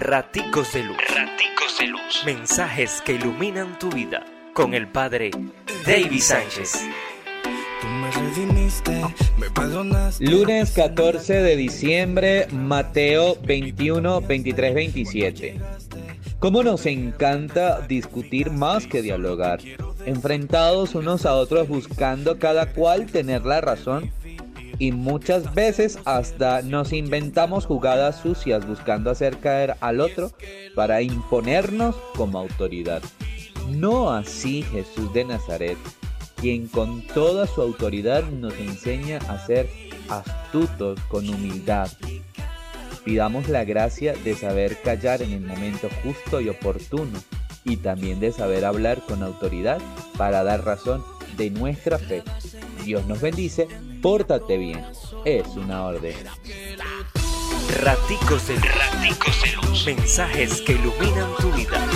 Raticos de Luz. Raticos de Luz. Mensajes que iluminan tu vida. Con el Padre David Sánchez. Lunes 14 de diciembre, Mateo 21, 23, 27. ¿Cómo nos encanta discutir más que dialogar? Enfrentados unos a otros buscando cada cual tener la razón y muchas veces hasta nos inventamos jugadas sucias buscando hacer caer al otro para imponernos como autoridad. No así Jesús de Nazaret, quien con toda su autoridad nos enseña a ser astutos con humildad. Pidamos la gracia de saber callar en el momento justo y oportuno y también de saber hablar con autoridad para dar razón de nuestra fe. Dios nos bendice, pórtate bien, es una orden. Raticos de Raticos de luz. Mensajes que iluminan tu vida.